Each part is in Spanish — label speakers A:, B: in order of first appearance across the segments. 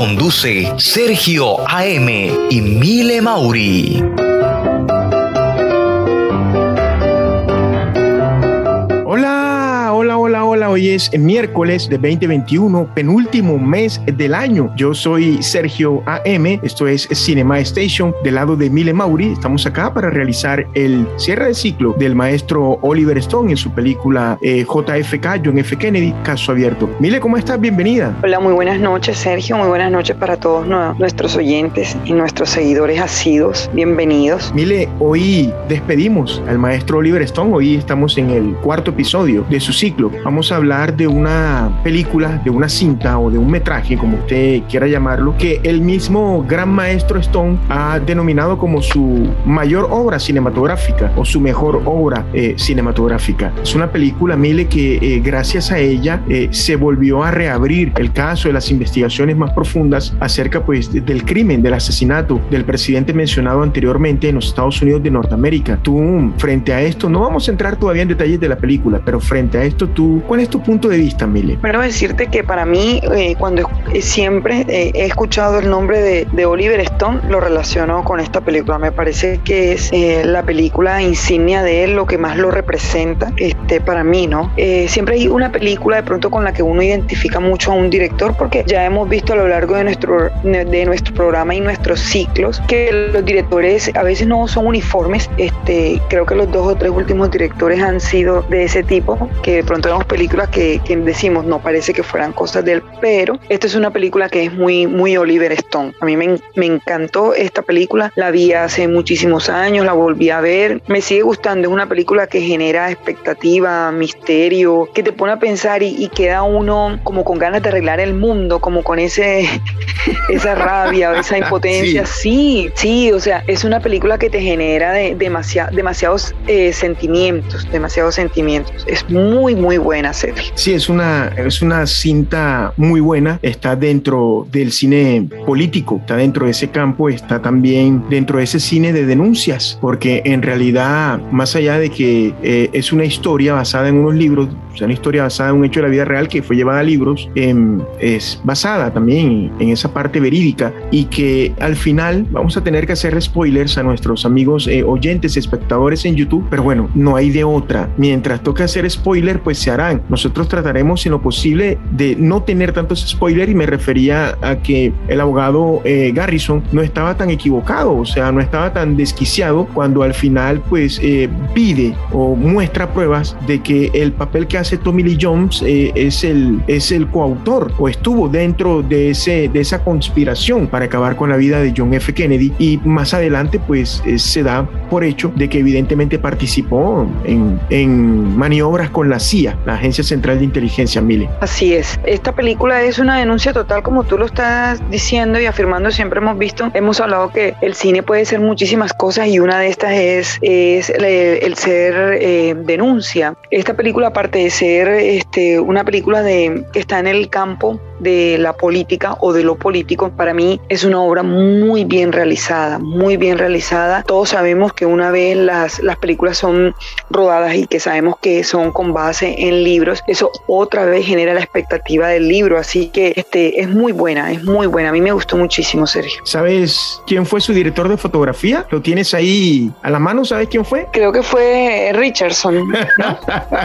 A: Conduce Sergio AM y Mile Mauri.
B: Hoy es miércoles de 2021, penúltimo mes del año. Yo soy Sergio AM, esto es Cinema Station, del lado de Mile Mauri. Estamos acá para realizar el cierre de ciclo del maestro Oliver Stone en su película eh, JFK, John F. Kennedy, Caso Abierto. Mile, ¿cómo estás? Bienvenida.
C: Hola, muy buenas noches, Sergio. Muy buenas noches para todos nu- nuestros oyentes y nuestros seguidores asidos. Bienvenidos.
B: Mile, hoy despedimos al maestro Oliver Stone. Hoy estamos en el cuarto episodio de su ciclo. Vamos a hablar de una película, de una cinta o de un metraje, como usted quiera llamarlo, que el mismo gran maestro Stone ha denominado como su mayor obra cinematográfica o su mejor obra eh, cinematográfica. Es una película, Mile, que eh, gracias a ella eh, se volvió a reabrir el caso de las investigaciones más profundas acerca pues de- del crimen, del asesinato del presidente mencionado anteriormente en los Estados Unidos de Norteamérica. Tú, frente a esto, no vamos a entrar todavía en detalles de la película, pero frente a esto, tú, ¿cuál es tu punto de vista, Mile?
C: Primero decirte que para mí, eh, cuando eh, siempre eh, he escuchado el nombre de, de Oliver Stone, lo relaciono con esta película. Me parece que es eh, la película insignia de él, lo que más lo representa este, para mí, ¿no? Eh, siempre hay una película de pronto con la que uno identifica mucho a un director, porque ya hemos visto a lo largo de nuestro, de nuestro programa y nuestros ciclos que los directores a veces no son uniformes. Este, creo que los dos o tres últimos directores han sido de ese tipo, que de pronto vemos películas que, que decimos no parece que fueran cosas de él, pero esta es una película que es muy, muy Oliver Stone. A mí me, me encantó esta película, la vi hace muchísimos años, la volví a ver, me sigue gustando, es una película que genera expectativa, misterio, que te pone a pensar y, y queda uno como con ganas de arreglar el mundo, como con ese esa rabia esa impotencia. Sí. sí, o sea, es una película que te genera de, demasiado, demasiados eh, sentimientos, demasiados sentimientos. Es muy, muy buena,
B: Sí, es una, es una cinta muy buena, está dentro del cine político, está dentro de ese campo, está también dentro de ese cine de denuncias, porque en realidad, más allá de que eh, es una historia basada en unos libros, o sea, una historia basada en un hecho de la vida real que fue llevada a libros, em, es basada también en esa parte verídica y que al final vamos a tener que hacer spoilers a nuestros amigos eh, oyentes, espectadores en YouTube, pero bueno, no hay de otra. Mientras toque hacer spoiler, pues se harán. Nosotros trataremos en lo posible de no tener tantos spoilers y me refería a que el abogado eh, Garrison no estaba tan equivocado, o sea, no estaba tan desquiciado cuando al final pues eh, pide o muestra pruebas de que el papel que hace Tommy Lee Jones eh, es, el, es el coautor o estuvo dentro de, ese, de esa conspiración para acabar con la vida de John F. Kennedy y más adelante pues eh, se da por hecho de que evidentemente participó en, en maniobras con la CIA, la Agencia Central de Inteligencia, Mile.
C: Así es. Esta película es una denuncia total, como tú lo estás diciendo y afirmando, siempre hemos visto, hemos hablado que el cine puede ser muchísimas cosas y una de estas es, el, el ser eh, denuncia. Esta película, aparte de ser este, una película de, que está en el campo de la política o de lo político, para mí es una obra muy bien realizada, muy bien realizada. Todos sabemos que una vez las, las películas son rodadas y que sabemos que son con base en libros, eso otra vez genera la expectativa del libro, así que este, es muy buena, es muy buena. A mí me gustó muchísimo, Sergio.
B: ¿Sabes quién fue su director de fotografía? ¿Lo tienes ahí a la mano? ¿Sabes quién fue?
C: Creo que fue Richardson. ¿no?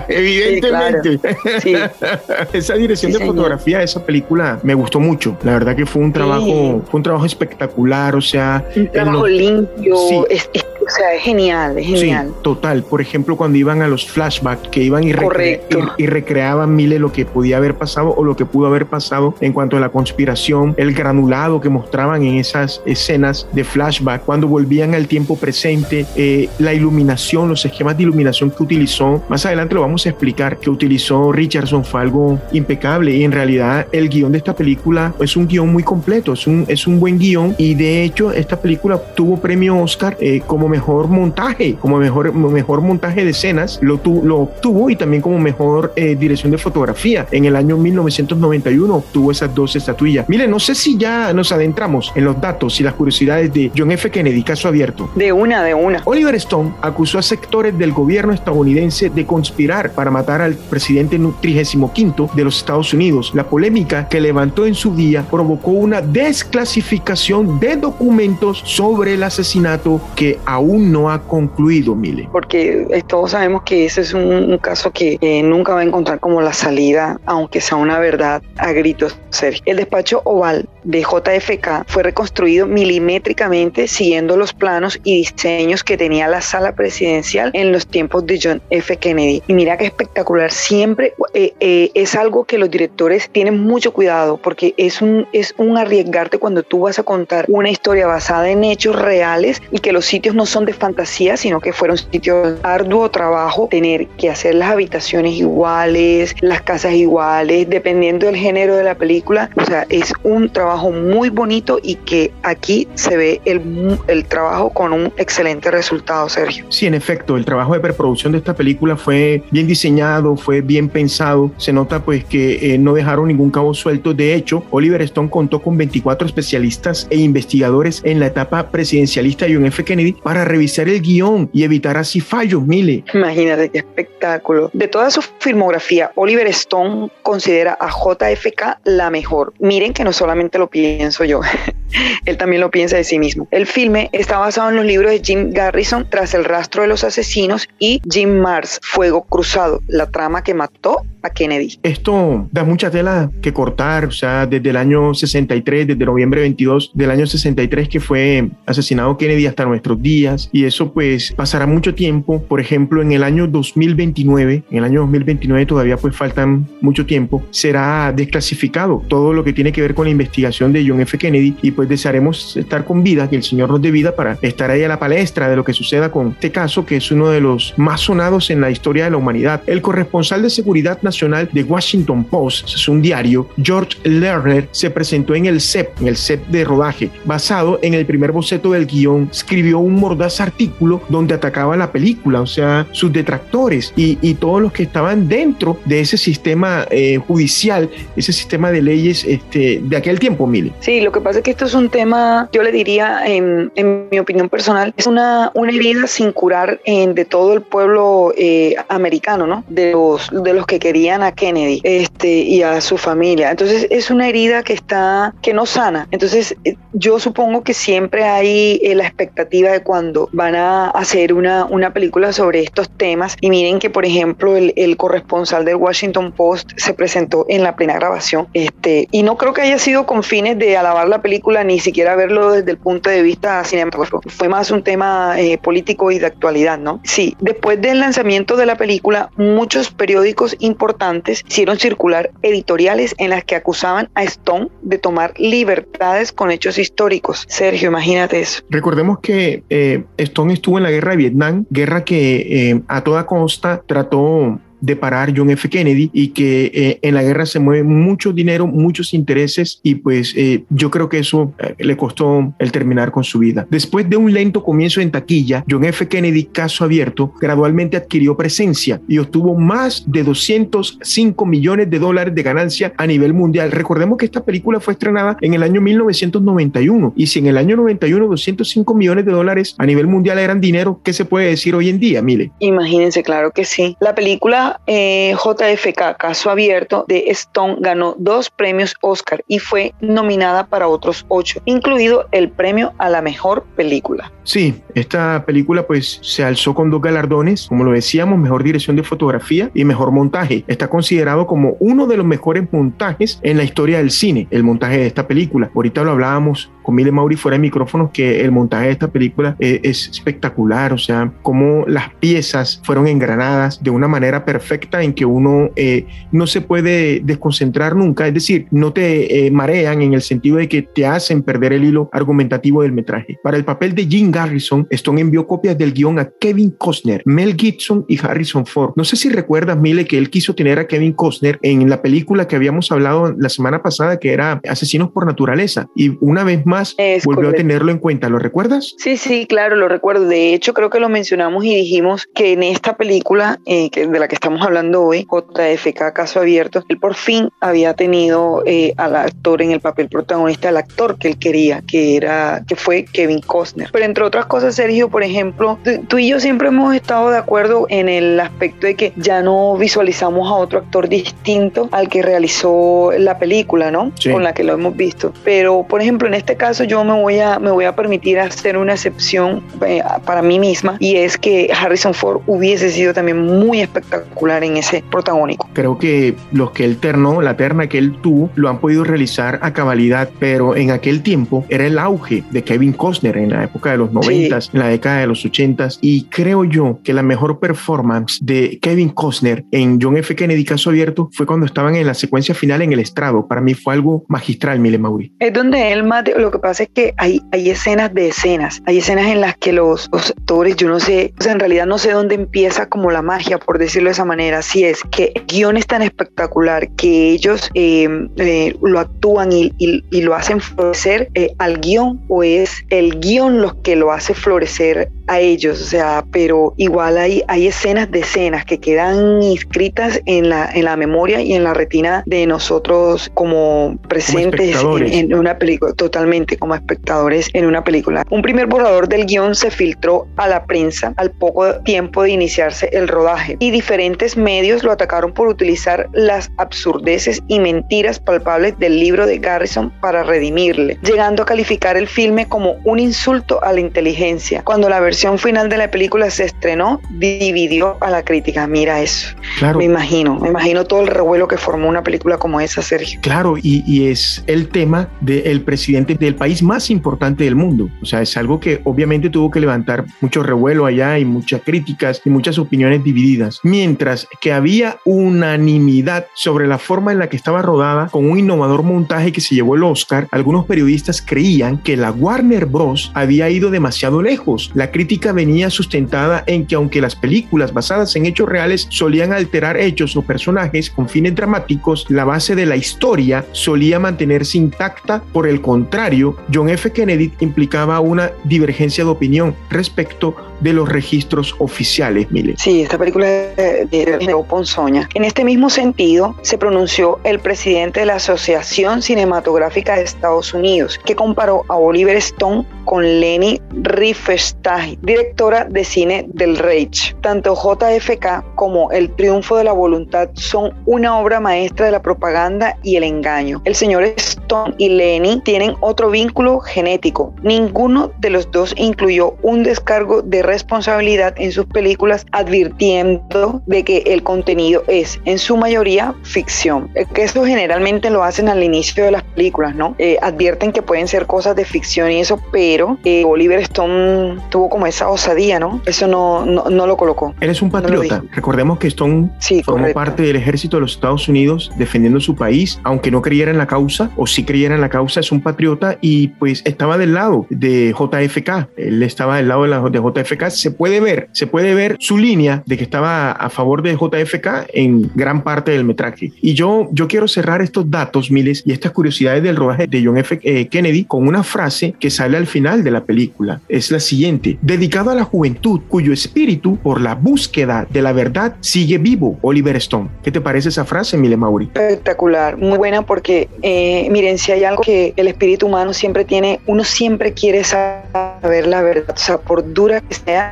B: Evidentemente.
C: Sí, claro. sí.
B: esa dirección
C: Sí,
B: de
C: señor.
B: fotografía de esa película me gustó mucho. La verdad que fue un trabajo, fue un trabajo espectacular. O sea,
C: Un
B: en
C: trabajo
B: los-
C: limpio,
B: Sí.
C: es, es- o sea, es genial, es
B: Sí,
C: genial.
B: total. Por ejemplo, cuando iban a los flashbacks, que iban y, recre- y- y recreaban Mile lo que podía haber pasado o lo que pudo haber pasado en cuanto a la conspiración, el granulado que mostraban en esas escenas de flashback, cuando volvían al tiempo presente, eh, la iluminación, los esquemas de iluminación que utilizó. Más adelante lo vamos a explicar, que utilizó Richardson fue algo impecable y en realidad el guion de esta película es un guion muy completo, es un, es un buen guion y de hecho esta película tuvo premio Oscar eh, como mejor montaje, como mejor, mejor montaje de escenas, lo, tu- lo obtuvo y también como mejor eh, dirección de fotografía. En el año 1991 obtuvo esas dos estatuillas. Mire, no sé si ya nos adentramos en los datos y las curiosidades de John F. Kennedy, caso abierto.
C: De una, de una.
B: Oliver Stone acusó a sectores del gobierno estadounidense de conspirar para matar al presidente 35 de los Estados Unidos. La polémica que levantó en su día provocó una desclasificación de documentos sobre el asesinato que aún no ha concluido, Mile.
C: porque eh, todos sabemos que ese es un, caso que nunca va a encontrar como la salida, aunque sea una verdad a gritos. Sergio. El despacho oval de JFK fue reconstruido milimétricamente siguiendo los planos y diseños que tenía la sala presidencial en los tiempos de John F. Kennedy. Y mira qué espectacular, siempre eh, eh, es algo que los directores tienen mucho cuidado porque es un, es un arriesgarte cuando tú vas a contar una historia basada en hechos reales y que los sitios no son de fantasía, sino que fueron sitios de arduo trabajo, tener que hacer las habitaciones iguales, las casas iguales, dependiendo del género de la película. O sea, es un trabajo muy bonito y que aquí se ve el, el trabajo con un excelente resultado, Sergio.
B: Sí, en efecto, el trabajo de preproducción de esta película fue bien diseñado, fue bien pensado. Se nota pues que eh, no dejaron ningún cabo suelto. De hecho, Oliver Stone contó con 24 especialistas e investigadores en la etapa presidencialista de John F. Kennedy para revisar el guion y evitar así fallos, Mile.
C: Imagínate qué espectáculo. De toda su filmografía, Oliver Stone considera a JFK la mejor. Miren que no solamente lo pienso yo, él también lo piensa de sí mismo. El filme está basado en los libros de Jim Garrison, Tras el rastro de los asesinos, y Jim Mars, Fuego Cruzado, la trama que mató a Kennedy.
B: Esto da mucha tela que cortar, o sea, desde el año 63, desde noviembre 22 del año 63 que fue asesinado Kennedy hasta nuestros días y eso pues pasará mucho tiempo, por ejemplo, en el año 2029, en el año 2029 todavía pues faltan mucho tiempo, será desclasificado todo lo que tiene que ver con la investigación de John F. Kennedy y pues desearemos estar con vida, que el Señor nos dé vida para estar ahí a la palestra de lo que suceda con este caso que es uno de los más sonados en la historia de la humanidad. El corresponsal de Seguridad Nacional de Washington Post, es un diario, George Lerner, se presentó en el set, en el set de rodaje, basado en el primer boceto del guion, escribió un mordaz artículo donde atacaba la película, o sea, sus detractores y, y todos los que estaban dentro de ese sistema eh, judicial, ese sistema de leyes este, de aquel tiempo, Mili.
C: Sí, lo que pasa es que esto es un tema, yo le diría, en, en mi opinión personal, es una, una herida sin curar en, de todo el pueblo eh, americano, ¿no? De los, de los que querían a Kennedy este, y a su familia. Entonces es una herida que está, que no sana. Entonces eh, yo supongo que siempre hay eh, la expectativa de cuando van a hacer una, una película sobre estos temas y miren que, por ejemplo, el, el corresponsal del Washington Post se presentó en la plena grabación este, y no creo que haya sido con fines de alabar la película ni siquiera verlo desde el punto de vista cinematográfico. Fue más un tema eh, político y de actualidad, ¿no? Sí, después del lanzamiento de la película, muchos periódicos importantes hicieron circular editoriales en las que acusaban a Stone de tomar libertades con hechos históricos. Sergio, imagínate eso.
B: Recordemos que eh, Stone estuvo en la guerra de Vietnam, guerra que eh, a toda costa trató de parar John F. Kennedy y que eh, en la guerra se mueve mucho dinero, muchos intereses y pues eh, yo creo que eso eh, le costó el terminar con su vida. Después de un lento comienzo en taquilla, John F. Kennedy, caso abierto, gradualmente adquirió presencia y obtuvo más de 205 millones de dólares de ganancia a nivel mundial. Recordemos que esta película fue estrenada en el año 1991 y si en el año 91 205 millones de dólares a nivel mundial eran dinero, ¿qué se puede decir hoy en día, Mile?
C: Imagínense, claro que sí. La película eh, JFK, Caso Abierto de Stone, ganó dos premios Oscar y fue nominada para otros ocho, incluido el premio a la mejor película.
B: Sí, esta película pues se alzó con dos galardones, como lo decíamos, mejor dirección de fotografía y mejor montaje. Está considerado como uno de los mejores montajes en la historia del cine, el montaje de esta película. Ahorita lo hablábamos con Mile Mauri fuera de micrófonos que el montaje de esta película eh, es espectacular, o sea, cómo las piezas fueron engranadas de una manera perfecta en que uno eh, no se puede desconcentrar nunca, es decir, no te eh, marean en el sentido de que te hacen perder el hilo argumentativo del metraje. Para el papel de Jim Garrison, Stone envió copias del guion a Kevin Costner, Mel Gibson y Harrison Ford. No sé si recuerdas, Mile, que él quiso tener a Kevin Costner en la película que habíamos hablado la semana pasada, que era Asesinos por Naturaleza, y una vez más volvió a tenerlo en cuenta. ¿Lo recuerdas?
C: Sí, sí, claro, lo recuerdo. De hecho, creo que lo mencionamos y dijimos que en esta película eh, que, de la que estamos hablando hoy, JFK Caso Abierto, él por fin había tenido eh, al actor en el papel protagonista, al actor que él quería, que era, que fue Kevin Costner. Pero entre otras cosas, Sergio, por ejemplo, tú y yo siempre hemos estado de acuerdo en el aspecto de que ya no visualizamos a otro actor distinto al que realizó la película, ¿no? Con la que lo hemos visto. Pero, por ejemplo, en este caso, yo me voy a, me voy a permitir hacer una excepción eh, para mí misma y es que Harrison Ford hubiese sido también muy espectacular en ese protagónico.
B: Creo que los que él ternó, la terna que él tuvo, lo han podido realizar a cabalidad, pero en aquel tiempo era el auge de Kevin Costner en la época de los 90, en la década de los 80 y creo yo que la mejor performance de Kevin Costner en John F. Kennedy Caso Abierto fue cuando estaban en la secuencia final en el estrado. Para mí fue algo magistral, Mile Mauri.
C: Es donde él más, lo que pasa es que hay, hay escenas de escenas, hay escenas en las que los, actores, yo no sé, o sea, en realidad no sé dónde empieza como la magia, por decirlo de esa manera, si es que el guion es tan espectacular que ellos eh, eh, lo actúan y, lo hacen florecer eh, al guion o es el guion los que lo hace florecer a ellos, o sea, pero igual hay, hay escenas de escenas que quedan inscritas en la, en la memoria y en la retina de nosotros como presentes en, en, una película, totalmente como espectadores en una película. Un primer borrador del guion se filtró a la prensa al poco tiempo de iniciarse el rodaje y diferentes medios lo atacaron por utilizar las absurdeces y mentiras palpables del libro de Garrison para redimirle, llegando a calificar el filme como un insulto a la inteligencia. Cuando la versión final de la película se estrenó, dividió a la crítica. Mira eso. Claro. Me imagino, me imagino todo el revuelo que formó una película como esa, Sergio.
B: Claro, y, y es el tema del presidente del país más importante del mundo. O sea, es algo que obviamente tuvo que levantar mucho revuelo allá y muchas críticas y muchas opiniones divididas. Mientras que había unanimidad sobre la forma en la que estaba rodada con un innovador montaje que se llevó el Oscar, algunos periodistas creían que la Warner Bros. había ido demasiado lejos. La crítica venía sustentada en que aunque las películas basadas en hechos reales solían alterar hechos o personajes con fines dramáticos, la base de la historia solía mantenerse intacta. Por el contrario, John F. Kennedy implicaba una divergencia de opinión respecto de los registros oficiales, Mile.
C: Sí, esta película de, Ponzoña. En este mismo sentido, se pronunció el presidente de la Asociación Cinematográfica de Estados Unidos, que comparó a Oliver Stone con Leni Riefenstahl, directora de cine del Reich. Tanto JFK como El Triunfo de la Voluntad son una obra maestra de la propaganda y el engaño. El señor Stone y Leni tienen otro vínculo genético. Ninguno de los dos incluyó un descargo de responsabilidad en sus películas, advirtiendo de que el contenido es en su mayoría ficción. Que eso generalmente lo hacen al inicio de las películas, ¿no? Eh, advierten que pueden ser cosas de ficción y eso, pero eh, Oliver Stone tuvo como esa osadía, ¿no? Eso no, no, no lo colocó.
B: Él es un patriota. No Recordemos que Stone
C: sí,
B: formó parte del ejército de los Estados Unidos defendiendo su país, aunque no creyera en la causa o sí creyera en la causa, es un patriota y pues estaba del lado de JFK. Él estaba del lado de, la, de JFK. Se puede ver, se puede ver su línea de que estaba a favor de JFK en gran parte del metraje. Y yo, yo quiero cerrar estos datos, Miles, y estas curiosidades del rodaje de John F. Eh, Kennedy con una frase que sale al final de la película. Es la siguiente, dedicado a la juventud cuyo espíritu por la búsqueda de la verdad sigue vivo, Oliver Stone. ¿Qué te parece esa frase, Mile Mauri?
C: Espectacular, muy buena porque, eh, hay algo que el espíritu humano siempre tiene, uno siempre quiere saber la verdad, o sea, por dura que sea,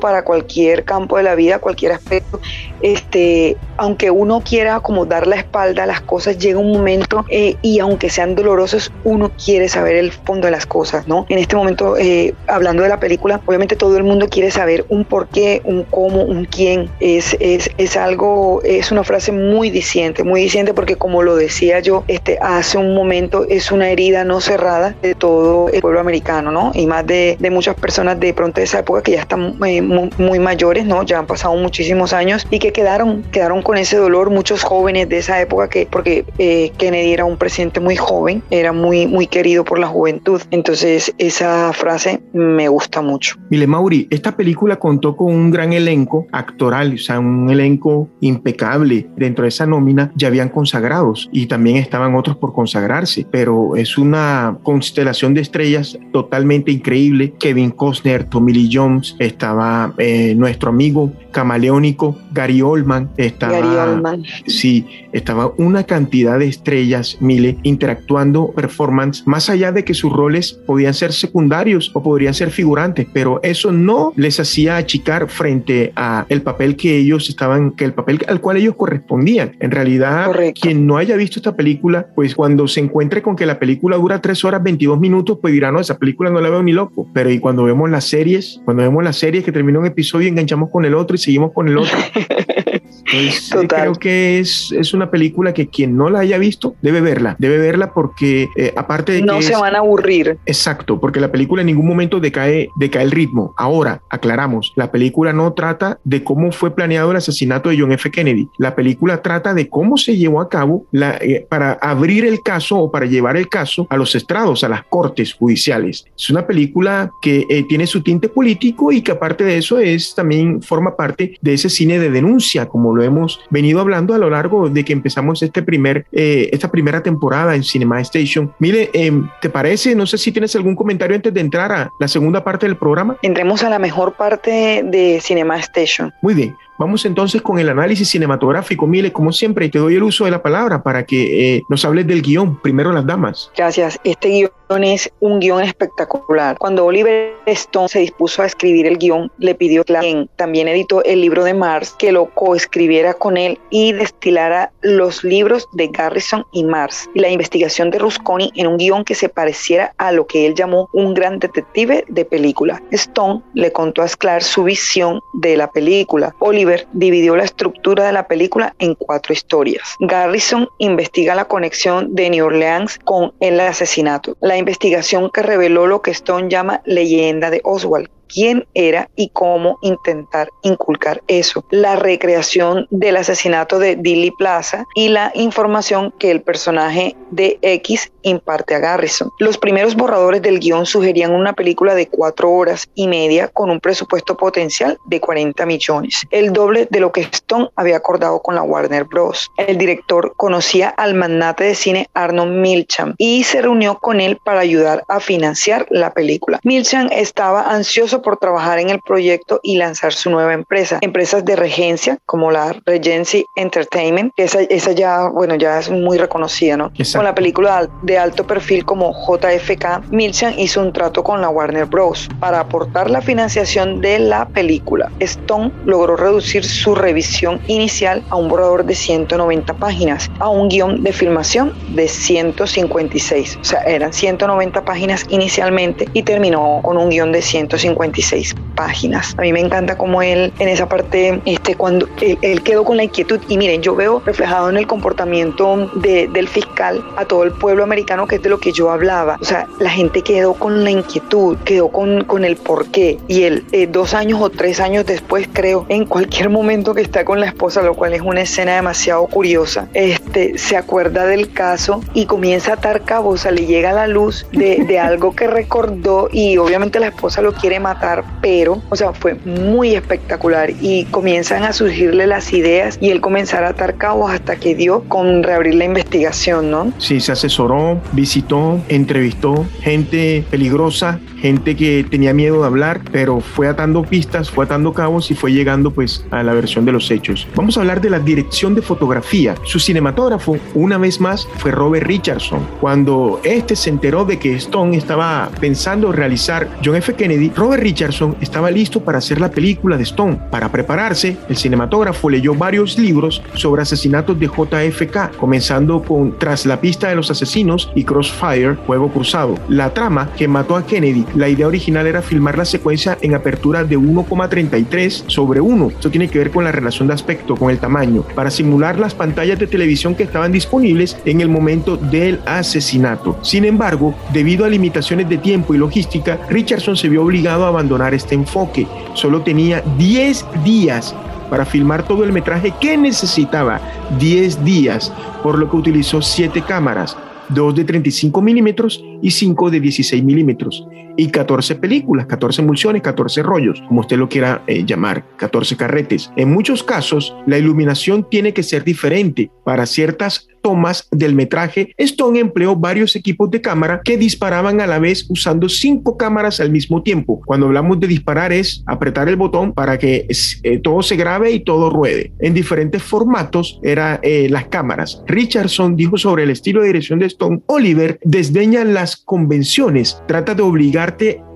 C: para cualquier campo de la vida, cualquier aspecto, este, aunque uno quiera como dar la espalda a las cosas, llega un momento eh, y aunque sean dolorosos, uno quiere saber el fondo de las cosas, ¿no? En este momento, eh, hablando de la película, obviamente todo el mundo quiere saber un por qué, un cómo, un quién. Es, es, es algo, es una frase muy diciente, muy diciente porque como lo decía yo este, hace un momento, es una herida no cerrada de todo el pueblo americano, ¿no? Y más de, de muchas personas de pronto de esa época que ya están eh, muy, muy mayores, ¿no? Ya han pasado muchísimos años y que quedaron, quedaron con ese dolor muchos jóvenes de esa época que, porque eh, Kennedy era un presidente muy joven, era muy, muy querido por la juventud. Entonces esa frase me gusta mucho.
B: Mile Mauri, esta película contó con un gran elenco actoral, o sea, un elenco impecable. Dentro de esa nómina ya habían consagrados y también estaban otros por pero es una constelación de estrellas totalmente increíble. Kevin Costner, Tommy Lee Jones, estaba eh, nuestro amigo camaleónico Gary Oldman, estaba,
C: Gary Oldman.
B: sí, estaba una cantidad de estrellas, Mile, interactuando performance, más allá de que sus roles podían ser secundarios o podrían ser figurantes, pero eso no les hacía achicar frente a el papel que ellos estaban, que el papel al cual ellos correspondían. En realidad,
C: Correcto.
B: quien no haya visto esta película, pues cuando se encuentre con que la película dura 3 horas 22 minutos, pues dirá, no, esa película no la veo ni loco. Pero y cuando vemos las series, cuando vemos las series que termina un episodio, enganchamos con el otro y seguimos con el otro. Pues, eh,
C: Total.
B: creo que es, es una película que quien no la haya visto debe verla, debe verla porque eh, aparte de
C: No
B: que
C: se
B: es-
C: van a aburrir.
B: Exacto, porque la película en ningún momento decae, decae el ritmo. Ahora, aclaramos, la película no trata de cómo fue planeado el asesinato de John F. Kennedy. La película trata de cómo se llevó a cabo la, eh, para abrir el caso o para llevar el caso a los estrados, a las cortes judiciales. Es una película que eh, tiene su tinte político y que aparte de eso es también forma parte de ese cine de denuncia, como lo hemos venido hablando a lo largo de que empezamos este primer, eh, esta primera temporada en Cinema Station. Mire, eh, ¿te parece? No sé si tienes algún comentario antes de entrar a la segunda parte del programa.
C: Entremos a la mejor parte de Cinema Station.
B: Muy bien. Vamos entonces con el análisis cinematográfico. Mile, como siempre, te doy el uso de la palabra para que eh, nos hables del guion. Primero las damas.
C: Gracias. Este guion es un guion espectacular. Cuando Oliver Stone se dispuso a escribir el guion, le pidió a quien también editó el libro de Mars que lo coescribiera con él y destilara los libros de Garrison y Mars y la investigación de Rusconi en un guion que se pareciera a lo que él llamó un gran detective de película. Stone le contó a Sklar su visión de la película. Dividió la estructura de la película en cuatro historias. Garrison investiga la conexión de New Orleans con el asesinato, la investigación que reveló lo que Stone llama leyenda de Oswald quién era y cómo intentar inculcar eso. La recreación del asesinato de Dilly Plaza y la información que el personaje de X imparte a Garrison. Los primeros borradores del guion sugerían una película de cuatro horas y media con un presupuesto potencial de 40 millones, el doble de lo que Stone había acordado con la Warner Bros. El director conocía al magnate de cine Arnold Milchan y se reunió con él para ayudar a financiar la película. Milchan estaba ansioso por trabajar en el proyecto y lanzar su nueva empresa. Empresas de regencia como la Regency Entertainment, que esa, esa ya, bueno, ya es muy reconocida, ¿no?
B: Exacto.
C: Con la película de alto perfil como JFK, Milchan hizo un trato con la Warner Bros. para aportar la financiación de la película. Stone logró reducir su revisión inicial a un borrador de 190 páginas, a un guion de filmación de 156. O sea, eran 190 páginas inicialmente y terminó con un guion de 156 56 páginas. A mí me encanta como él en esa parte, este, cuando él, quedó con la inquietud y miren, yo veo reflejado en el comportamiento de, del fiscal a todo el pueblo americano que es de lo que yo hablaba. O sea, la gente quedó con la inquietud, quedó con, con el porqué y él eh, dos años o tres años después creo, en cualquier momento que está con la esposa, lo cual es una escena demasiado curiosa, este, se acuerda del caso y comienza a atar cabos, o sea, le llega la luz de, de algo que recordó y obviamente la esposa lo quiere matar, pero, o sea, fue muy espectacular y comienzan a surgirle las ideas y él comenzar a atar cabos hasta que dio con reabrir la investigación, ¿no?
B: Sí, se asesoró, visitó, entrevistó gente peligrosa, gente que tenía miedo de hablar, pero fue atando pistas, fue atando cabos y fue llegando pues a la versión de los hechos. Vamos a hablar de la dirección de fotografía. Su cinematógrafo, una vez más, fue Robert Richardson. Cuando este se enteró de que Stone estaba pensando realizar John F. Kennedy, Robert Richardson estaba listo para hacer la película de Stone. Para prepararse, el cinematógrafo leyó varios libros sobre asesinatos de JFK, comenzando con Tras la pista de los asesinos y Crossfire, Juego Cruzado. La trama que mató a Kennedy, la idea original era filmar la secuencia en apertura de 1,33 sobre 1. Esto tiene que ver con la relación de aspecto, con el tamaño, para simular las pantallas de televisión que estaban disponibles en el momento del asesinato. Sin embargo, debido a limitaciones de tiempo y logística, Richardson se vio obligado a abandonar este enfoque. Solo tenía 10 días para filmar todo el metraje que necesitaba 10 días, por lo que utilizó 7 cámaras, 2 de 35 milímetros y 5 de 16 milímetros, y 14 películas, 14 emulsiones, 14 rollos, como usted lo quiera eh, llamar, 14 carretes. En muchos casos, la iluminación tiene que ser diferente para ciertas tomas del metraje, Stone empleó varios equipos de cámara que disparaban a la vez usando cinco cámaras al mismo tiempo. Cuando hablamos de disparar es apretar el botón para que eh, todo se grabe y todo ruede. En diferentes formatos eran eh, las cámaras. Richardson dijo sobre el estilo de dirección de Stone, Oliver desdeña las convenciones, trata de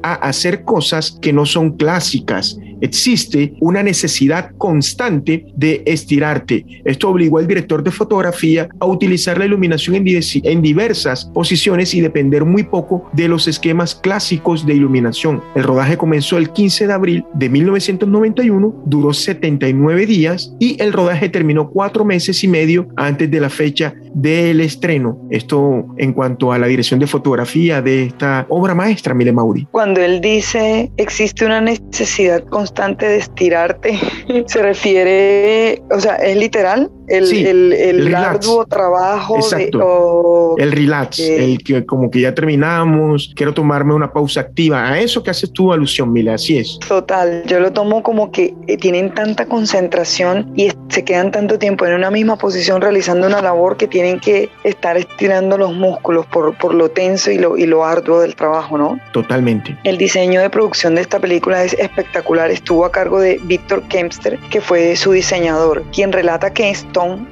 B: a hacer cosas que no son clásicas. Existe una necesidad constante de estirarte. Esto obligó al director de fotografía a utilizar la iluminación en, diversas posiciones y depender muy poco de los esquemas clásicos de iluminación. El rodaje comenzó el 15 de abril de 1991, duró 79 días y el rodaje terminó cuatro meses y medio antes de la fecha del estreno. Esto en cuanto a la dirección de fotografía de esta obra maestra, Mile Mauri.
C: Cuando él dice existe una necesidad constante de estirarte, se refiere, o sea, es literal, el, el, el, arduo trabajo.
B: Exacto. el relax, el que como que ya terminamos, quiero tomarme una pausa activa. A eso que haces tú alusión, Mila, así es.
C: Total, yo lo tomo como que eh, tienen tanta concentración y se quedan tanto tiempo en una misma posición realizando una labor que tienen que estar estirando los músculos por, por lo tenso y lo, y lo arduo del trabajo, ¿no?
B: Totalmente.
C: El diseño de producción de esta película es espectacular. Estuvo a cargo de Víctor Kempster, que fue su diseñador, quien relata que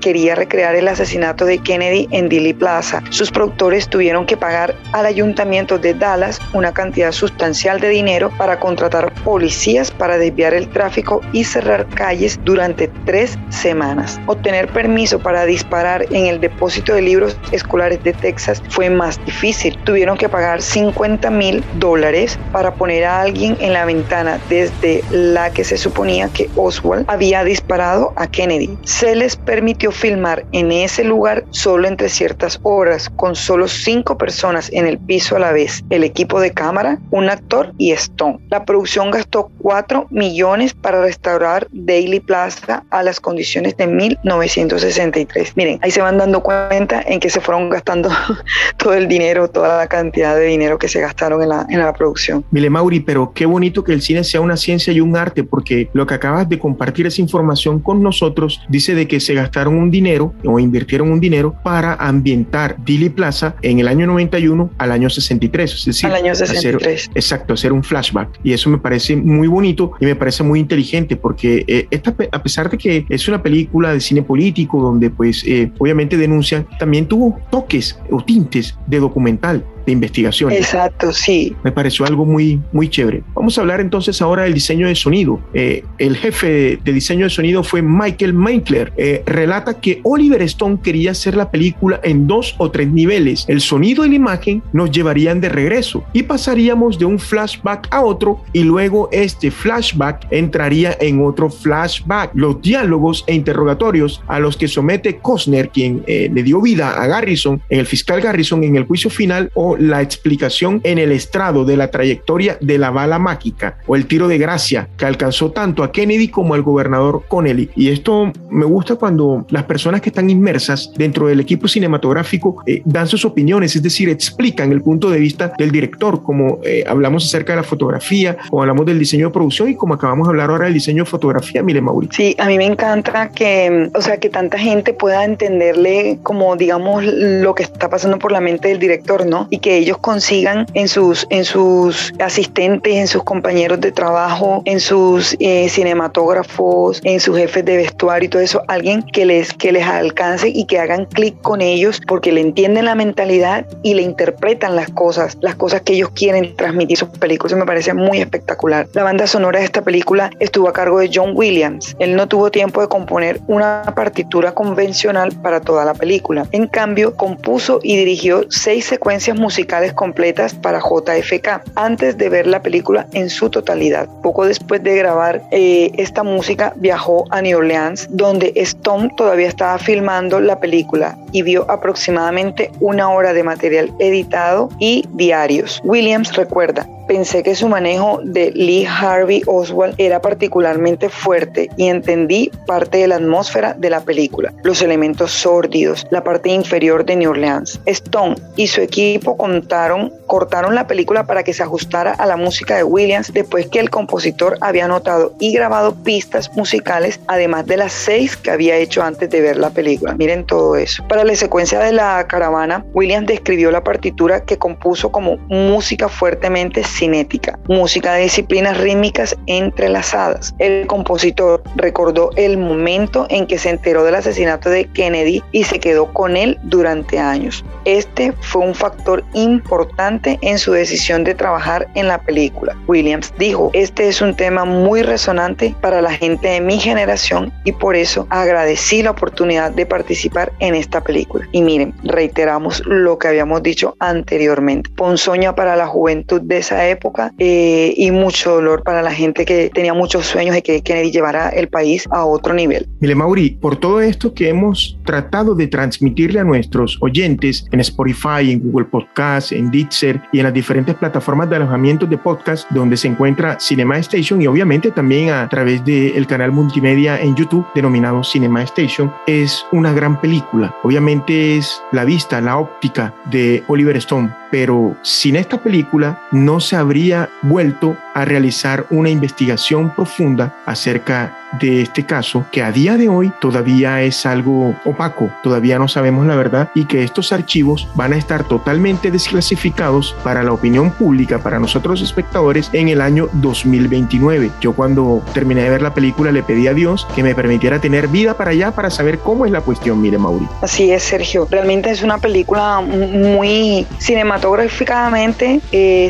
C: Quería recrear el asesinato de Kennedy en Dilly Plaza. Sus productores tuvieron que pagar al ayuntamiento de Dallas una cantidad sustancial de dinero para contratar policías para desviar el tráfico y cerrar calles durante tres semanas. Obtener permiso para disparar en el depósito de libros escolares de Texas fue más difícil. Tuvieron que pagar 50 mil dólares para poner a alguien en la ventana desde la que se suponía que Oswald había disparado a Kennedy. Se les permitió filmar en ese lugar solo entre ciertas horas, con solo cinco personas en el piso a la vez, el equipo de cámara, un actor y Stone. La producción gastó 4 millones para restaurar Daily Plaza a las condiciones de 1963. Miren, ahí se van dando cuenta en que se fueron gastando todo el dinero, toda la cantidad de dinero que se gastaron en la, en la producción.
B: Mile Mauri, pero qué bonito que el cine sea una ciencia y un arte, porque lo que acabas de compartir esa información con nosotros dice de que se gastaron un dinero o invirtieron un dinero para ambientar Dili Plaza en el año 91 al año 63. Es decir,
C: al año 63.
B: exacto, hacer un flashback. Y eso me parece muy bonito y me parece muy inteligente porque eh, esta, a pesar de que es una película de cine político donde pues eh, obviamente denuncian, también tuvo toques o tintes de documental de investigación.
C: Exacto, sí.
B: Me pareció algo muy, muy chévere. Vamos a hablar entonces ahora del diseño de sonido. Eh, el jefe de diseño de sonido fue Michael Minkler. Eh, relata que Oliver Stone quería hacer la película en dos o tres niveles. El sonido y la imagen nos llevarían de regreso y pasaríamos de un flashback a otro y luego este flashback entraría en otro flashback. Los diálogos e interrogatorios a los que somete Costner, quien eh, le dio vida a Garrison, en el fiscal Garrison en el juicio final o la explicación en el estrado de la trayectoria de la bala mágica o el tiro de gracia que alcanzó tanto a Kennedy como al gobernador Connelly. Y esto me gusta cuando las personas que están inmersas dentro del equipo cinematográfico eh, dan sus opiniones, es decir, explican el punto de vista del director, como eh, hablamos acerca de la fotografía, o hablamos del diseño de producción y como acabamos de hablar ahora del diseño de fotografía, mire Mauricio.
C: Sí, a mí me encanta que, o sea, que tanta gente pueda entenderle como, digamos, lo que está pasando por la mente del director, ¿no? Que ellos consigan en sus, en sus asistentes, en sus compañeros de trabajo, en sus eh, cinematógrafos, en sus jefes de vestuario y todo eso, alguien que les, que les alcance y que hagan clic con ellos porque le entienden la mentalidad y le interpretan las cosas, las cosas que ellos quieren transmitir sus películas. me parece muy espectacular. La banda sonora de esta película estuvo a cargo de John Williams. Él no tuvo tiempo de componer una partitura convencional para toda la película. En cambio, compuso y dirigió seis secuencias musicales completas para JFK antes de ver la película en su totalidad. Poco después de grabar eh, esta música, viajó a New Orleans, donde Stone todavía estaba filmando la película y vio aproximadamente una hora de material editado y diarios. Williams recuerda, pensé que su manejo de Lee Harvey Oswald era particularmente fuerte y entendí parte de la atmósfera de la película, los elementos sórdidos, la parte inferior de New Orleans. Stone y su equipo cortaron la película para que se ajustara a la música de Williams después que el compositor había notado y grabado pistas musicales además de las seis que había hecho antes de ver la película. Miren todo eso. Para la secuencia de la caravana, Williams describió la partitura que compuso como música fuertemente cinética, música de disciplinas rítmicas entrelazadas. El compositor recordó el momento en que se enteró del asesinato de Kennedy y se quedó con él durante años. Este fue un factor importante en su decisión de trabajar en la película. Williams dijo, este es un tema muy resonante para la gente de mi generación y por eso agradecí la oportunidad de participar en esta película. Y miren, reiteramos lo que habíamos dicho anteriormente. Ponzoña para la juventud de esa época eh, y mucho dolor para la gente que tenía muchos sueños de que Kennedy llevara el país a otro nivel.
B: Mire, Mauri, por todo esto que hemos tratado de transmitirle a nuestros oyentes en Spotify, en Google Podcast, en Ditzer y en las diferentes plataformas de alojamiento de podcast donde se encuentra Cinema Station y obviamente también a través del canal multimedia en YouTube denominado Cinema Station, es una gran película. Obviamente es la vista, la óptica de Oliver Stone, pero sin esta película no se habría vuelto a realizar una investigación profunda acerca de este caso que a día de hoy todavía es algo opaco, todavía no sabemos la verdad y que estos archivos van a estar totalmente desclasificados para la opinión pública, para nosotros espectadores en el año 2029. Yo cuando terminé de ver la película le pedí a Dios que me permitiera tener vida para allá para saber cómo es la cuestión, mire Mauri.
C: Así es, Sergio, realmente es una película muy cinematográficamente, eh,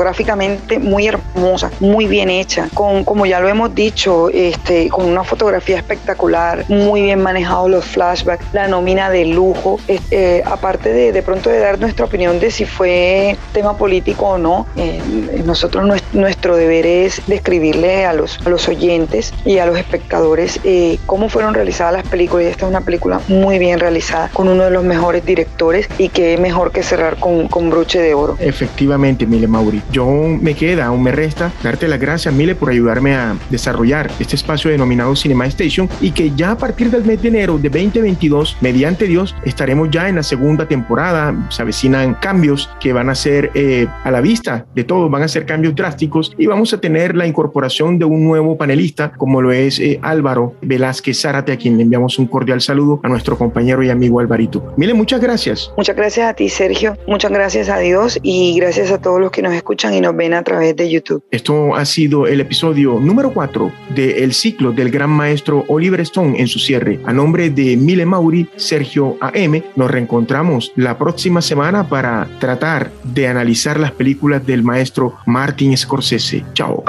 C: cinematográficamente muy hermosa, muy bien hecha, con como ya lo hemos dicho, este con una fotografía espectacular, muy bien manejados los flashbacks, la nómina de lujo, eh, aparte de de pronto de dar nuestra opinión de si fue tema político o no, eh, nosotros nuestro deber es describirle a los, a los oyentes y a los espectadores eh, cómo fueron realizadas las películas esta es una película muy bien realizada con uno de los mejores directores y que mejor que cerrar con, con broche de oro.
B: Efectivamente, Mile Mauri. Yo me queda, aún me resta darte las gracias, Mile, por ayudarme a desarrollar este espacio denominado Cinema Station y que ya a partir del mes de enero de 2022, mediante Dios, estaremos ya en la segunda temporada. Se avecinan cambios que van a ser eh, a la vista de todos, van a ser cambios drásticos y vamos a tener la incorporación de un nuevo panelista como lo es eh, Álvaro Velázquez Zárate, a quien le enviamos un cordial saludo a nuestro compañero y amigo Alvarito. Mile, muchas gracias.
C: Muchas gracias a ti, Sergio. Muchas gracias a Dios y gracias a todos los que nos escuchan y nos ven a través de YouTube.
B: Esto ha sido el episodio número 4 del ciclo del gran maestro Oliver Stone en su cierre. A nombre de Mile Mauri, Sergio AM, nos reencontramos la próxima semana para tratar de analizar las películas del maestro Martin Scorsese. Chao.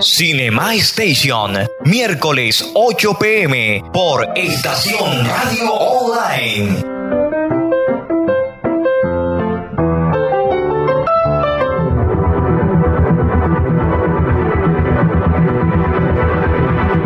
D: Cinema Station, miércoles 8 pm por Estación Radio Online.